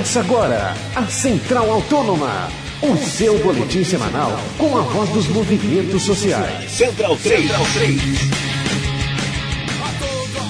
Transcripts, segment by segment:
Começa agora a Central Autônoma, o seu boletim semanal com a voz dos movimentos sociais. Central 3. Central 3.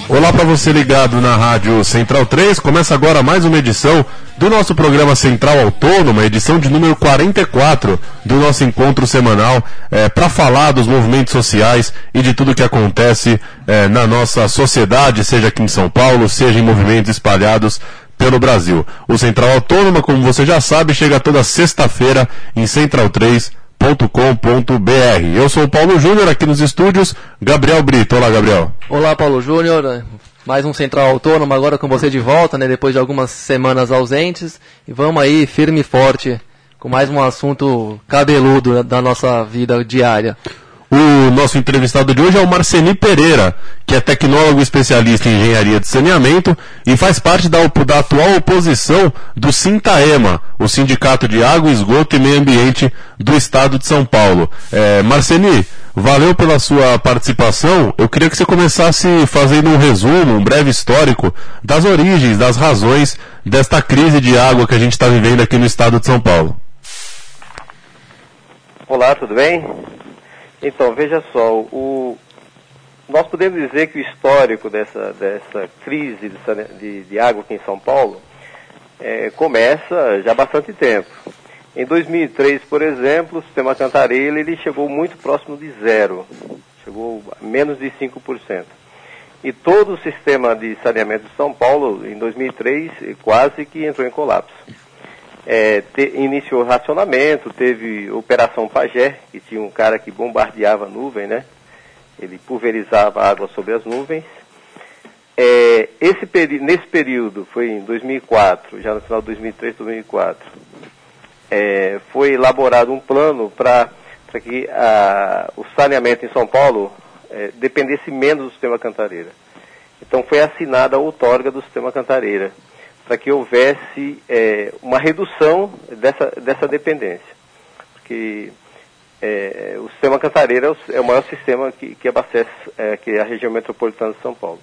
Olá para você ligado na Rádio Central 3. Começa agora mais uma edição do nosso programa Central Autônoma, edição de número 44 do nosso encontro semanal, é, para falar dos movimentos sociais e de tudo que acontece é, na nossa sociedade, seja aqui em São Paulo, seja em movimentos espalhados pelo Brasil. O Central Autônoma, como você já sabe, chega toda sexta-feira em central3.com.br. Eu sou o Paulo Júnior aqui nos estúdios, Gabriel Brito. Olá, Gabriel. Olá, Paulo Júnior. Mais um Central Autônomo agora com você de volta, né, depois de algumas semanas ausentes. E vamos aí firme e forte com mais um assunto cabeludo da nossa vida diária. O nosso entrevistado de hoje é o Marceni Pereira, que é tecnólogo especialista em engenharia de saneamento e faz parte da, da atual oposição do Sintaema, o Sindicato de Água, Esgoto e Meio Ambiente do Estado de São Paulo. É, Marceni, valeu pela sua participação. Eu queria que você começasse fazendo um resumo, um breve histórico das origens, das razões desta crise de água que a gente está vivendo aqui no Estado de São Paulo. Olá, tudo bem? Então, veja só, o, nós podemos dizer que o histórico dessa, dessa crise de, de, de água aqui em São Paulo é, começa já há bastante tempo. Em 2003, por exemplo, o sistema Cantareira ele chegou muito próximo de zero, chegou a menos de 5%. E todo o sistema de saneamento de São Paulo, em 2003, quase que entrou em colapso é, te, iniciou racionamento, teve Operação Pajé, que tinha um cara que bombardeava a nuvem, né? Ele pulverizava água sobre as nuvens. É, esse nesse período, foi em 2004, já no final de 2003, 2004, é, foi elaborado um plano para que a, o saneamento em São Paulo é, dependesse menos do sistema Cantareira. Então foi assinada a outorga do sistema Cantareira para que houvesse é, uma redução dessa, dessa dependência. Porque é, o sistema Cantareira é o, é o maior sistema que, que abastece é, que a região metropolitana de São Paulo.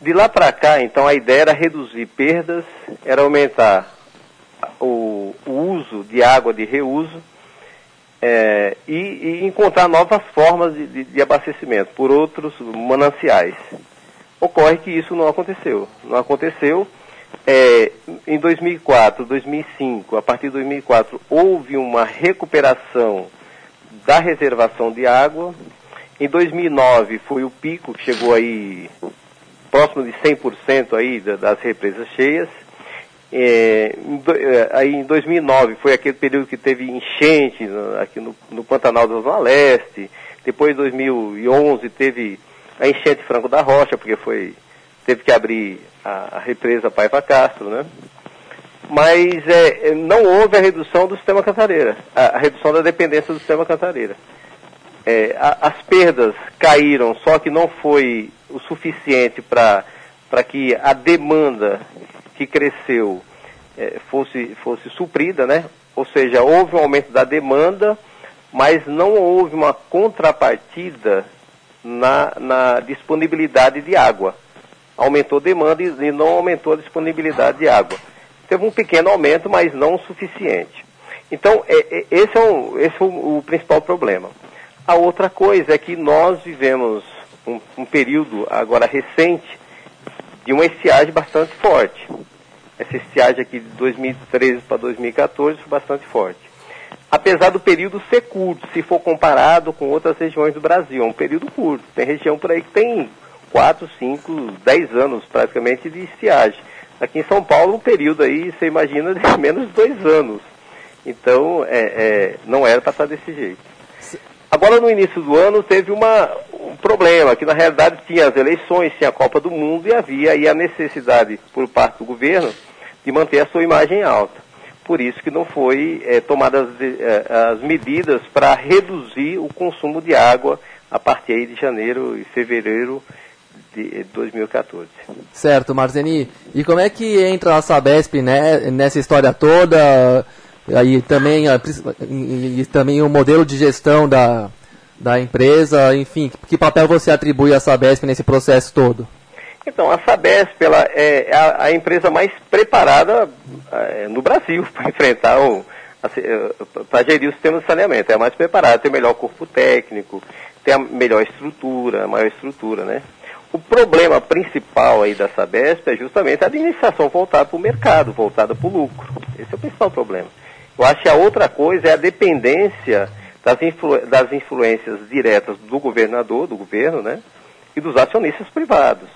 De lá para cá, então, a ideia era reduzir perdas, era aumentar o, o uso de água de reuso é, e, e, encontrar novas formas de, de, de abastecimento por outros mananciais. Ocorre que isso não aconteceu. Não aconteceu é, em 2004, 2005, a partir de 2004, houve uma recuperação da reservação de água. Em 2009 foi o pico que chegou aí próximo de 100% aí das represas cheias. É, é, aí em 2009 foi aquele período que teve enchente aqui no, no Pantanal da Zona Leste. Depois, em 2011, teve a enchente Franco da Rocha, porque foi teve que abrir a, a represa Paiva Castro, né? Mas é, não houve a redução do sistema Cantareira, a, a redução da dependência do sistema Cantareira. É, a, as perdas caíram, só que não foi o suficiente para que a demanda que cresceu é, fosse, fosse suprida, né? Ou seja, houve um aumento da demanda, mas não houve uma contrapartida na, na disponibilidade de água aumentou a demanda e não aumentou a disponibilidade de água. Teve um pequeno aumento, mas não o suficiente. Então, é, é, esse, é, um, esse é o, o, principal problema. A outra coisa é que nós vivemos um, um período agora recente de uma estiagem bastante forte. Essa estiagem aqui de 2013 para 2014 foi bastante forte. Apesar do período ser curto, se for comparado com outras regiões do Brasil, é um período curto. Tem região por aí que tem 4, 5, 10 anos praticamente de estiagem. Aqui em São Paulo, um período aí, você imagina, de menos de dois anos. Então, é, é, não era para estar desse jeito. Agora, no início do ano, teve uma, um problema, que na realidade tinha as eleições, tinha a Copa do Mundo e havia aí a necessidade, por parte do governo, de manter a sua imagem alta. Por isso que não foi é, tomadas é, as medidas para reduzir o consumo de água a partir de janeiro e fevereiro de 2014. Certo, Marzeni. E como é que entra a Sabesp né, nessa história toda? Aí também, e também o modelo de gestão da, da empresa, enfim, que papel você atribui à Sabesp nesse processo todo? Então, a Sabesp ela é a, a empresa mais preparada é, no Brasil para enfrentar o, eh, para gerir o sistema de saneamento. É a mais preparada, tem o melhor corpo técnico, tem a melhor estrutura, a maior estrutura, né? O problema principal aí da Sabesp é justamente a administração voltada para o mercado, voltada para o lucro. Esse é o principal problema. Eu acho que a outra coisa é a dependência das, influ das influências diretas do governador, do governo, né? E dos acionistas privados.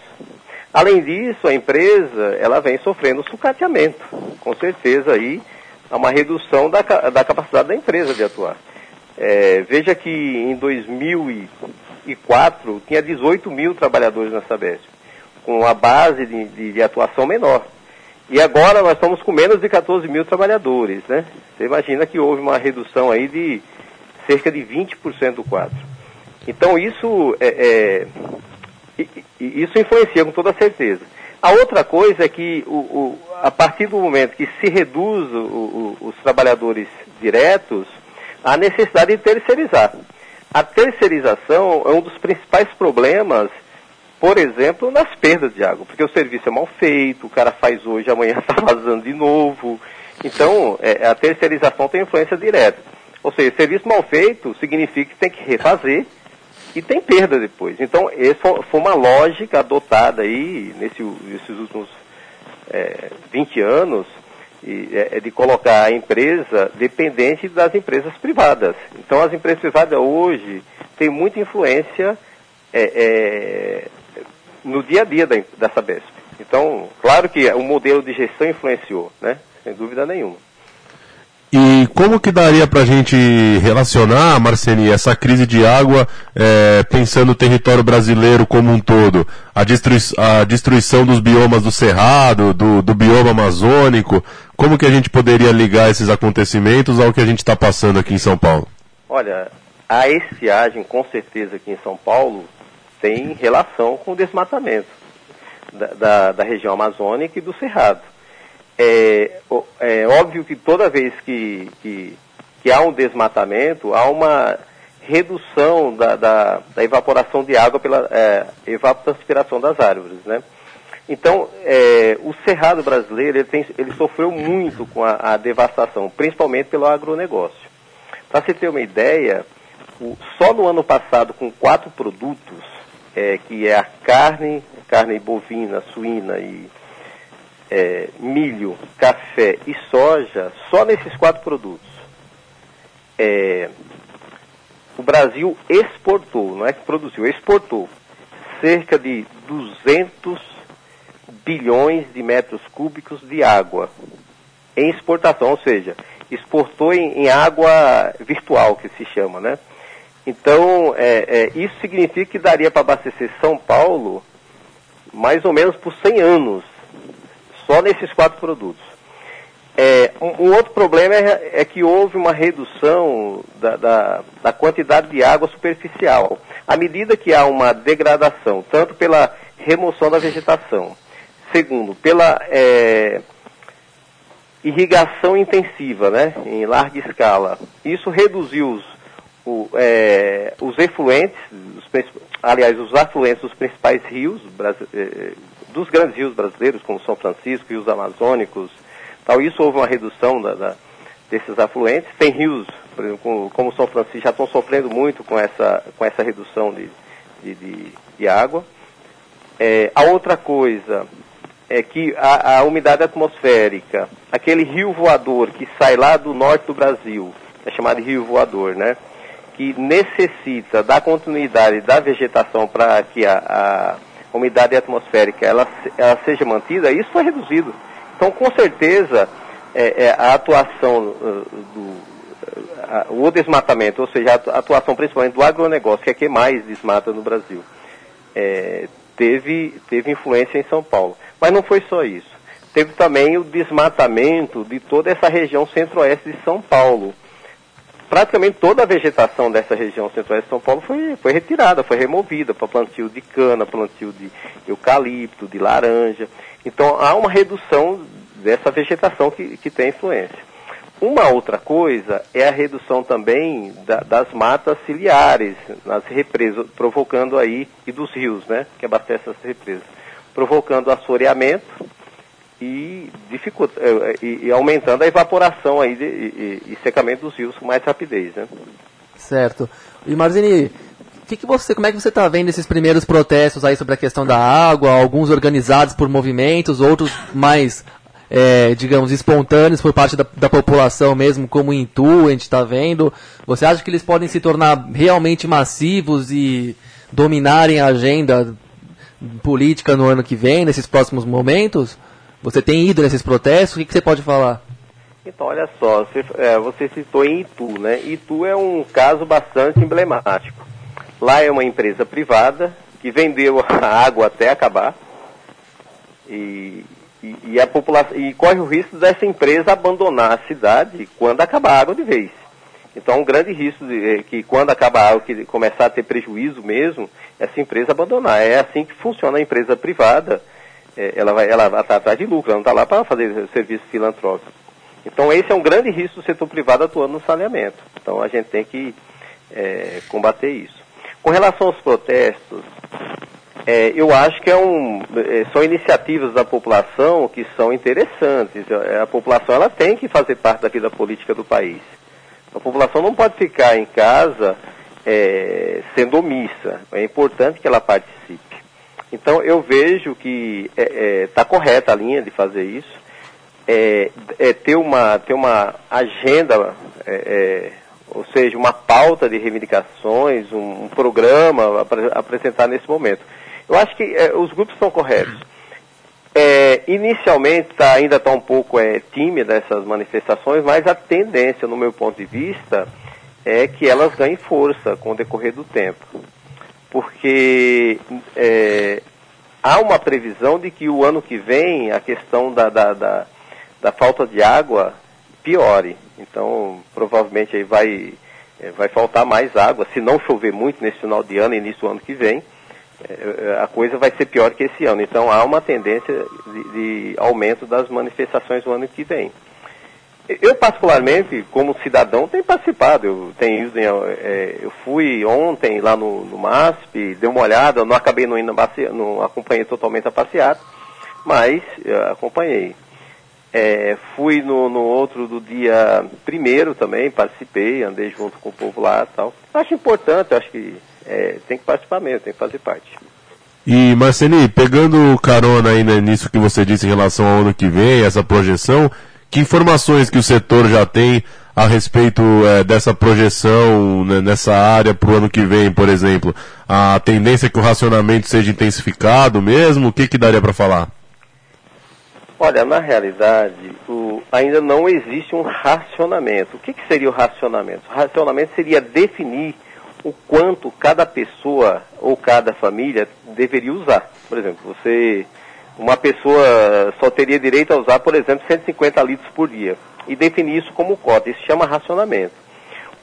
Além disso, a empresa ela vem sofrendo sucateamento. Com certeza aí há uma redução da, da capacidade da empresa de atuar. É, veja que em 2004 tinha 18 mil trabalhadores na Sabesp, com uma base de, de, de, atuação menor. E agora nós estamos com menos de 14 mil trabalhadores, né? Você imagina que houve uma redução aí de cerca de 20% do quadro. Então isso, é, é, isso influencia com toda certeza. A outra coisa é que o, o, a partir do momento que se reduz o, os trabalhadores diretos, há necessidade de terceirizar. A terceirização é um dos principais problemas, por exemplo, nas perdas de água, porque o serviço é mal feito, o cara faz hoje, amanhã está vazando de novo. Então, é, a terceirização tem influência direta. Ou seja, serviço mal feito significa que tem que refazer e tem perda depois. Então, essa foi uma lógica adotada aí nesse, nesses últimos é, 20 anos é, é, de colocar a empresa dependente das empresas privadas. Então, as empresas privadas hoje têm muita influência é, é, no dia a dia da, da Sabesp. Então, claro que o modelo de gestão influenciou, né? sem dúvida nenhuma. E como que daria para a gente relacionar, Marceni, essa crise de água, é, pensando o território brasileiro como um todo? A, destrui a destruição dos biomas do Cerrado, do, do, bioma amazônico, como que a gente poderia ligar esses acontecimentos ao que a gente está passando aqui em São Paulo? Olha, a estiagem, com certeza, aqui em São Paulo, tem relação com o desmatamento da, da, da região amazônica e do Cerrado é, é óbvio que toda vez que, que, que, há um desmatamento, há uma redução da, da, da evaporação de água pela é, evapotranspiração das árvores, né? Então, é, o cerrado brasileiro, ele, tem, ele, sofreu muito com a, a, devastação, principalmente pelo agronegócio. Para você ter uma ideia, o, só no ano passado, com quatro produtos, é, que é a carne, carne bovina, suína e é, milho, café e soja, só nesses quatro produtos. É, o Brasil exportou, não é que produziu, exportou cerca de 200 bilhões de metros cúbicos de água em exportação, ou seja, exportou em, em água virtual, que se chama, né? Então, é, é, isso significa que daria para abastecer São Paulo mais ou menos por 100 anos só nesses quatro produtos. É, um, um, outro problema é, é, que houve uma redução da, da, da, quantidade de água superficial. À medida que há uma degradação, tanto pela remoção da vegetação, segundo, pela é, irrigação intensiva, né, em larga escala, isso reduziu os, o, é, os efluentes, os, aliás, os afluentes dos principais rios é, dos grandes rios brasileiros, como São Francisco, rios amazônicos, tal, isso houve uma redução da, da, desses afluentes. Tem rios, por exemplo, como, como São Francisco, já estão sofrendo muito com essa, com essa redução de, de, de, de água. É, a outra coisa é que a, a, umidade atmosférica, aquele rio voador que sai lá do norte do Brasil, é chamado rio voador, né? Que necessita da continuidade da vegetação para que a a umidade atmosférica ela, ela seja mantida, isso foi reduzido. Então, com certeza, é, é, a atuação uh, do a, o desmatamento, ou seja, a atuação principalmente do agronegócio, que é quem mais desmata no Brasil, é, teve, teve influência em São Paulo. Mas não foi só isso. Teve também o desmatamento de toda essa região centro-oeste de São Paulo praticamente toda a vegetação dessa região centro-oeste de São Paulo foi, foi retirada, foi removida para plantio de cana, plantio de eucalipto, de laranja. Então há uma redução dessa vegetação que, que tem influência. Uma outra coisa é a redução também da, das matas ciliares nas represas, provocando aí, e dos rios, né, que abastecem as represas, provocando assoreamento e, dificulta, e, e aumentando a evaporação aí de, e, e, secamento dos rios com mais rapidez. Né? Certo. E Marzini, que que você, como é que você está vendo esses primeiros protestos aí sobre a questão da água, alguns organizados por movimentos, outros mais, é, digamos, espontâneos por parte da, da população mesmo, como Itu, a gente está vendo. Você acha que eles podem se tornar realmente massivos e dominarem a agenda política no ano que vem, nesses próximos momentos? Você tem ido nesses protestos? O que, que você pode falar? Então, olha só, você, é, você citou em Itu, né? Itu é um caso bastante emblemático. Lá é uma empresa privada que vendeu a água até acabar e, e, e, a população, e corre o risco dessa empresa abandonar a cidade quando acabar a água de vez. Então, um grande risco de que quando acabar a água, que começar a ter prejuízo mesmo, essa empresa abandonar. É assim que funciona a empresa privada. É, ela vai, ela está atrás de lucro, ela não está lá para fazer serviço filantrópico. Então, esse é um grande risco do setor privado atuando no saneamento. Então, a gente tem que é, combater isso. Com relação aos protestos, é, eu acho que é um, é, são iniciativas da população que são interessantes. É, a população ela tem que fazer parte da vida política do país. A população não pode ficar em casa é, sendo omissa. É importante que ela participe. Então eu vejo que está é, é tá correta a linha de fazer isso. É, ter, uma, ter uma agenda ou seja, uma pauta de reivindicações, um, um programa a apresentar nesse momento. Eu acho que é, os grupos estão corretos. É, inicialmente tá, ainda está um pouco é, tímida essas manifestações, mas a tendência, no meu ponto de vista, é que elas ganhem força com o decorrer do tempo. Porque é, há uma previsão de que o ano que vem a questão da, da, da, da falta de água piore. Então, provavelmente aí vai, é, vai faltar mais água. Se não chover muito nesse final de ano e início do ano que vem, é, a coisa vai ser pior que esse ano. Então, há uma tendência de, de aumento das manifestações no ano que vem. Eu, particularmente, como cidadão, tenho participado. Eu, tenho, é, eu fui ontem lá no, no MASP, dei uma olhada, não acabei não indo, não acompanhei totalmente a passeata, mas acompanhei. É, fui no, no, outro do dia primeiro também, participei, andei junto com o povo lá e tal. Acho importante, acho que é, tem que participar mesmo, tem que fazer parte. E Marceli, pegando carona né, nisso que você disse em relação ao ano que vem, essa projeção, que informações que o setor já tem a respeito é, dessa projeção né, nessa área para o ano que vem, por exemplo? A tendência é que o racionamento seja intensificado mesmo? O que, que daria para falar? Olha, na realidade, o, ainda não existe um racionamento. O que, que seria o racionamento? O racionamento seria definir o quanto cada pessoa ou cada família deveria usar. Por exemplo, você, uma pessoa só teria direito a usar, por exemplo, 150 litros por dia. E definir isso como cota. Isso chama racionamento.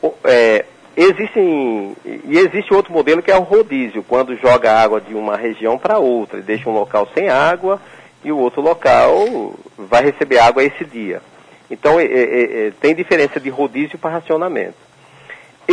O, é, existem, e existe outro modelo que é o rodízio, quando joga água de uma região para outra, e deixa um local sem água e o outro local vai receber água esse dia. Então é, é, é, tem diferença de rodízio para racionamento.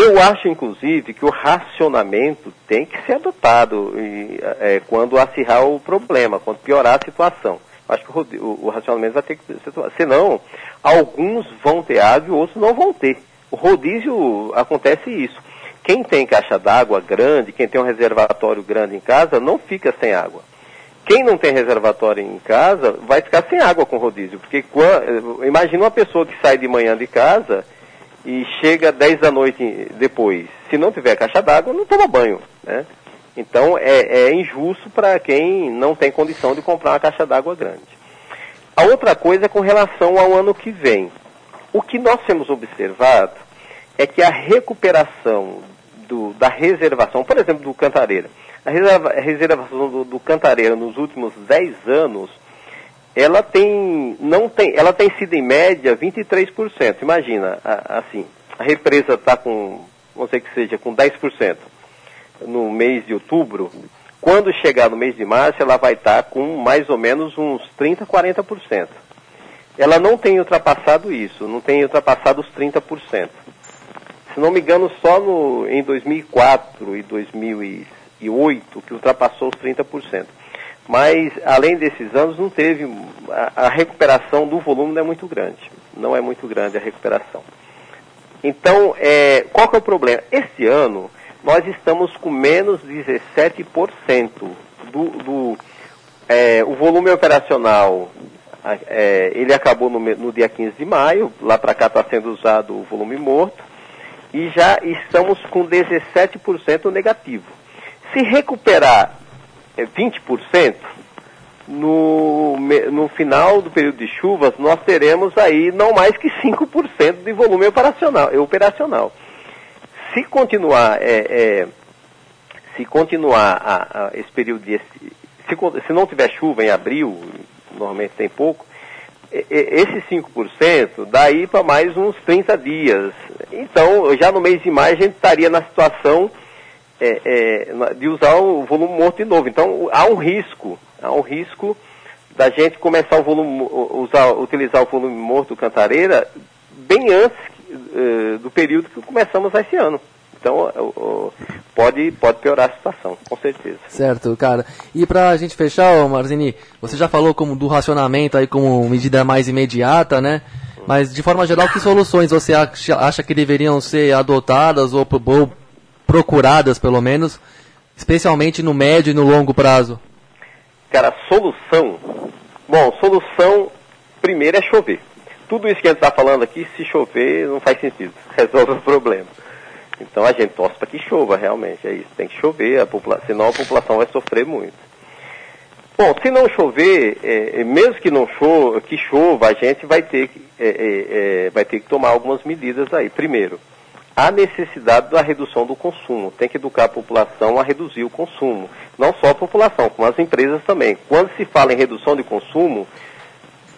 Eu acho, inclusive, que o racionamento tem que ser adotado e, é, quando acirrar o problema, quando piorar a situação. Acho que o, o, o, racionamento vai ter que ser. Senão, alguns vão ter água e outros não vão ter. O rodízio acontece isso. Quem tem caixa d'água grande, quem tem um reservatório grande em casa, não fica sem água. Quem não tem reservatório em casa vai ficar sem água com rodízio, porque quando, imagina uma pessoa que sai de manhã de casa e chega 10 da noite depois. Se não tiver caixa d'água, não toma banho. Né? Então é, é injusto para quem não tem condição de comprar uma caixa d'água grande. A outra coisa é com relação ao ano que vem. O que nós temos observado é que a recuperação do, da reservação, por exemplo, do Cantareira, a, reserva, reservação do, do Cantareira nos últimos 10 anos, ela tem, não tem, ela tem sido em média 23%. Imagina, a, assim, a represa está com, vamos dizer que seja, com 10% no mês de outubro. Quando chegar no mês de março, ela vai estar tá com mais ou menos uns 30%, 40%. Ela não tem ultrapassado isso, não tem ultrapassado os 30%. Se não me engano, só no, em 2004 e 2006, 2008 que ultrapassou os 30%. Mas, além desses anos, não teve. A, a recuperação do volume não é muito grande. Não é muito grande a recuperação. Então, é, qual que é o problema? Este ano, nós estamos com menos 17% do, do é, o volume operacional. É, ele acabou no, no, dia 15 de maio, lá para cá está sendo usado o volume morto, e já estamos com 17% negativo. Se recuperar 20%, é, no, no final do período de chuvas, nós teremos aí não mais que 5% de volume operacional. operacional. Se continuar, é, é, se continuar a, a, esse período de. Se, se não tiver chuva em abril, normalmente tem pouco, esse 5% daí para mais uns 30 dias. Então, já no mês de maio, a gente estaria na situação é, é, de usar o volume morto de novo. Então, há um risco há um risco da gente começar o volume, usar, utilizar o volume morto cantareira bem antes uh, do período que começamos esse ano. Então, uh, pode, pode piorar a situação, com certeza. Certo, cara. E para a gente fechar, Marzini, você já falou como do racionamento aí como medida mais imediata, né? Mas, de forma geral, que soluções você acha, acha que deveriam ser adotadas ou, ou procuradas, pelo menos, especialmente no médio e no longo prazo? Cara, solução. Bom, solução primeiro é chover. Tudo isso que a gente está falando aqui, se chover, não faz sentido. Resolve o problema. Então a gente torce para que chova, realmente. É isso. Tem que chover, a popula senão a população vai sofrer muito. Bom, se não chover, é, é mesmo que não chova, que chova, a gente vai ter que, é, é, é vai ter que tomar algumas medidas aí. Primeiro, a necessidade da redução do consumo. Tem que educar a população a reduzir o consumo. Não só a população, como as empresas também. Quando se fala em redução de consumo,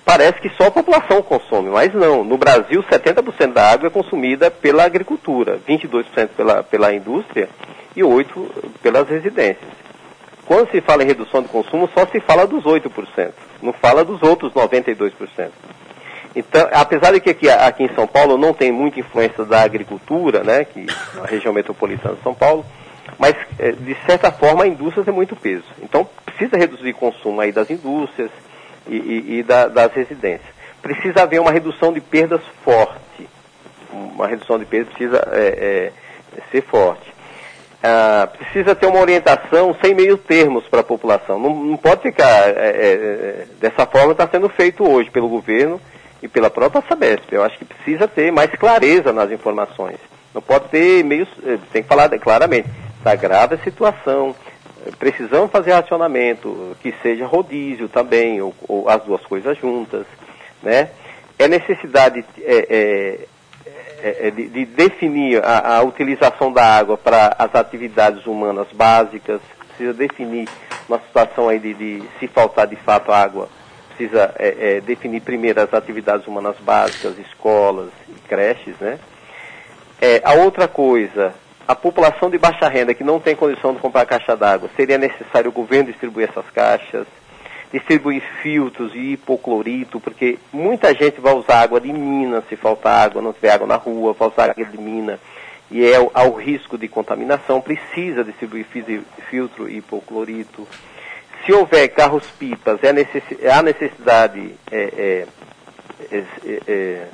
parece que só a população consome, mas não. No Brasil, 70% da água é consumida pela agricultura, 22% pela, pela indústria e 8% pelas residências. Quando se fala em redução de consumo, só se fala dos 8%, não fala dos outros 92%. Então, apesar de que aqui, aqui em São Paulo não tem muita influência da agricultura, né, que a região metropolitana de São Paulo, mas é, de certa forma a indústria tem muito peso. Então precisa reduzir o consumo aí das indústrias e, e, e da, das residências. Precisa haver uma redução de perdas forte. Uma redução de perdas precisa é, é, ser forte. Ah, precisa ter uma orientação sem meio termos para a população. Não, não, pode ficar é, é, é, dessa forma está sendo feito hoje pelo governo e pela própria Sabesp. Eu acho que precisa ter mais clareza nas informações. Não pode ter meio. Eh, tem que falar claramente. Está grave a situação. Precisamos fazer racionamento, que seja rodízio também, ou, ou as duas coisas juntas. Né? É necessidade é, é, é, de, de, definir a, a utilização da água para as atividades humanas básicas. Precisa definir uma situação aí de, de se faltar de fato água precisa é, é, definir primeiro as atividades humanas básicas, escolas e creches, né? É, a outra coisa, a população de baixa renda que não tem condição de comprar caixa d'água, seria necessário o governo distribuir essas caixas, distribuir filtros e hipoclorito, porque muita gente vai usar água de mina se faltar água, não tiver água na rua, vai usar água de mina e é ao risco de contaminação, precisa distribuir filtro e hipoclorito se houver carros-pipas, é há necessidade, é, é, é, é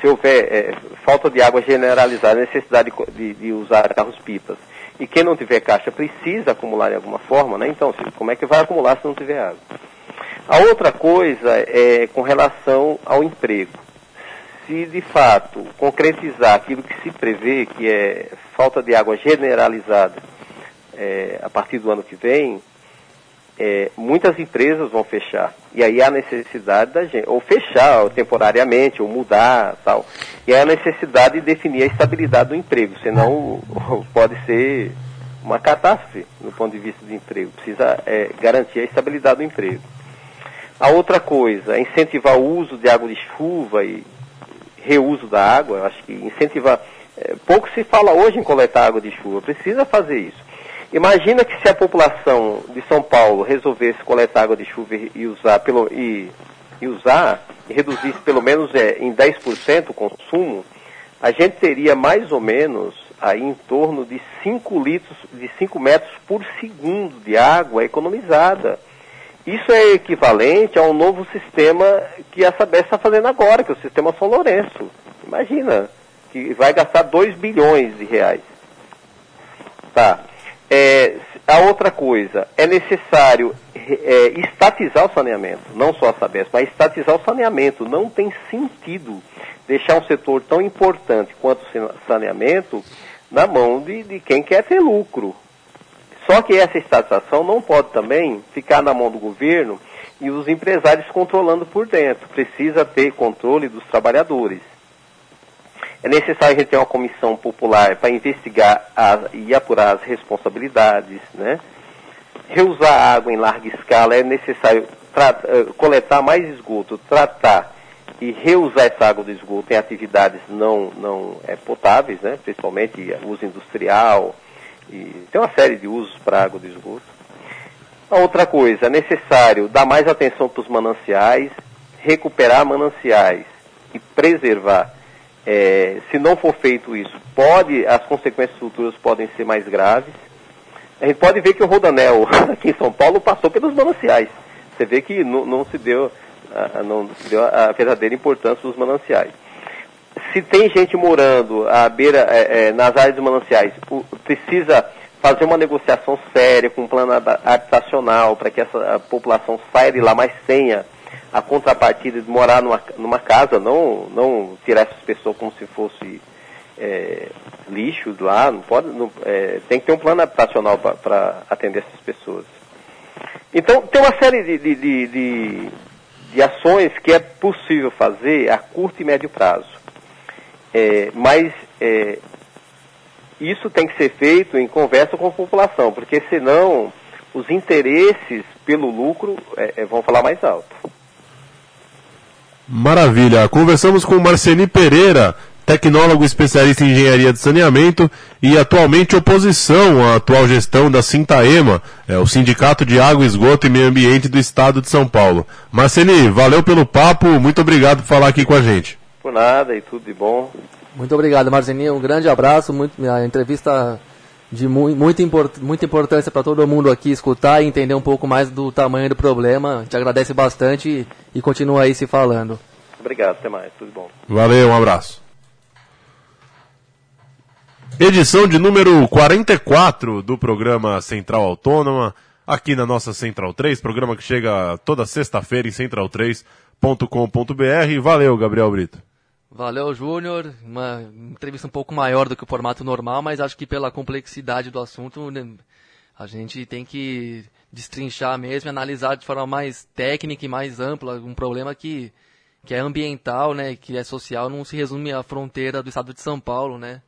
se houver é, falta de água generalizada, necessidade de, de usar carros-pipas. E quem não tiver caixa precisa acumular de alguma forma, né? Então, como é que vai acumular se não tiver água? A outra coisa é com relação ao emprego. Se de fato concretizar aquilo que se prevê, que é falta de água generalizada é, a partir do ano que vem, é, muitas empresas vão fechar. E aí há necessidade da gente, ou fechar ou temporariamente, ou mudar tal. E aí há necessidade de definir a estabilidade do emprego, senão pode ser uma catástrofe no ponto de vista do emprego. Precisa é, garantir a estabilidade do emprego. A outra coisa, incentivar o uso de água de chuva e reuso da água. Acho que incentivar. É, pouco se fala hoje em coletar água de chuva, precisa fazer isso. Imagina que se a população de São Paulo resolvesse coletar água de chuva e usar, pelo, e, e usar, e reduzisse pelo menos é, em 10% o consumo, a gente teria mais ou menos aí em torno de 5 litros, de 5 metros por segundo de água economizada. Isso é equivalente a um novo sistema que a Sabesp está fazendo agora, que é o sistema São Lourenço. Imagina, que vai gastar 2 bilhões de reais. Tá. É, a outra coisa, é necessário é, estatizar o saneamento, não só a Sabesp, mas estatizar o saneamento. Não tem sentido deixar um setor tão importante quanto o saneamento na mão de, de quem quer ter lucro. Só que essa estatização não pode também ficar na mão do governo e os empresários controlando por dentro. Precisa ter controle dos trabalhadores. É necessário a gente ter uma comissão popular para investigar e apurar as responsabilidades, né? Reusar água em larga escala, é necessário eh, coletar mais esgoto, tratar e reusar essa água do esgoto em atividades não, não é, potáveis, né? principalmente uso industrial, e tem uma série de usos para água do esgoto. A outra coisa, é necessário dar mais atenção para os mananciais, recuperar mananciais e preservar é, se não for feito isso, pode, as consequências futuras podem ser mais graves. A gente pode ver que o Rodanel aqui em São Paulo passou pelos mananciais. Você vê que não, não se deu, a, não se deu a verdadeira importância dos mananciais. Se tem gente morando à beira, é, é, nas áreas dos mananciais, precisa fazer uma negociação séria com um plano habitacional para que essa população saia de lá, mas tenha a contrapartida de morar numa, numa casa, não, não tirar essas pessoas como se fosse é, lixo lá, não pode, não, é, tem que ter um plano habitacional para atender essas pessoas. Então, tem uma série de, de, de, de, de ações que é possível fazer a curto e médio prazo. É, mas é, isso tem que ser feito em conversa com a população, porque senão os interesses pelo lucro é, é vão falar mais alto. Maravilha. Conversamos com Marceni Pereira, tecnólogo especialista em engenharia de saneamento e atualmente oposição à atual gestão da Sintaema, é, o Sindicato de Água, Esgoto e Meio Ambiente do Estado de São Paulo. Marceni, valeu pelo papo, muito obrigado por falar aqui com a gente. Por nada e tudo de bom. Muito obrigado, Marceni. Um grande abraço. Muito, a entrevista de mu muito import muita importância para todo mundo aqui escutar e entender um pouco mais do tamanho do problema. Te agradece bastante e, e continua aí se falando. Obrigado, até mais, tudo bom. Valeu, um abraço. Edição de número 44 do programa Central Autônoma, aqui na nossa Central 3, programa que chega toda sexta-feira em central3.com.br. Valeu, Gabriel Brito. Valeu, Júnior. Uma entrevista um pouco maior do que o formato normal, mas acho que pela complexidade do assunto, né, a gente tem que destrinchar mesmo analisar de forma mais técnica e mais ampla um problema que, que é ambiental, né, que é social, não se resume à fronteira do estado de São Paulo, né,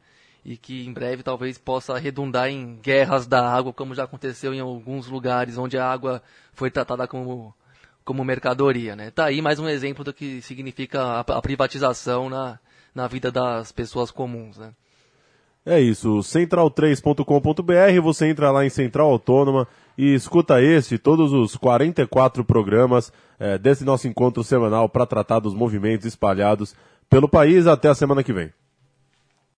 e que em breve talvez possa redundar em guerras da água, como já aconteceu em alguns lugares onde a água foi tratada como como mercadoria, né? Tá aí mais um exemplo do que significa a, a privatização na, na vida das pessoas comuns, né? É isso, central3.com.br, você entra lá em Central Autônoma e escuta esse, todos os 44 programas é, desse nosso encontro semanal para tratar dos movimentos espalhados pelo país. Até a semana que vem.